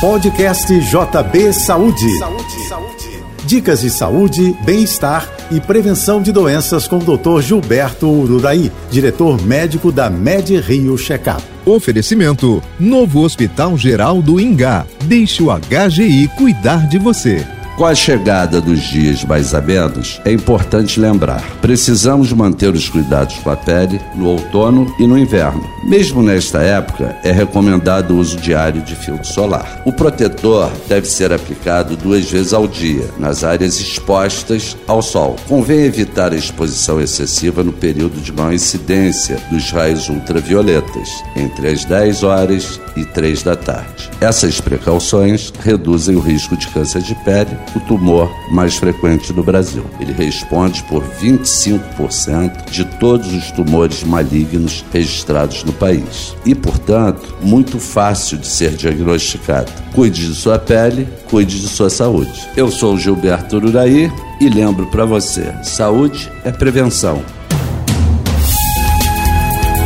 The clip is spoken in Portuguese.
Podcast JB Saúde. Saúde, saúde. Dicas de saúde, bem-estar e prevenção de doenças com o Dr. Gilberto Ururaí, diretor médico da Med Rio Checkup. Oferecimento: Novo Hospital Geral do Ingá. Deixe o HGI cuidar de você. Com a chegada dos dias mais amenos, é importante lembrar: precisamos manter os cuidados com a pele no outono e no inverno. Mesmo nesta época, é recomendado o uso diário de filtro solar. O protetor deve ser aplicado duas vezes ao dia, nas áreas expostas ao sol. Convém evitar a exposição excessiva no período de maior incidência dos raios ultravioletas, entre as 10 horas e 3 da tarde. Essas precauções reduzem o risco de câncer de pele o tumor mais frequente no Brasil. Ele responde por 25% de todos os tumores malignos registrados no país e, portanto, muito fácil de ser diagnosticado. Cuide de sua pele, cuide de sua saúde. Eu sou Gilberto Uraí e lembro para você: saúde é prevenção.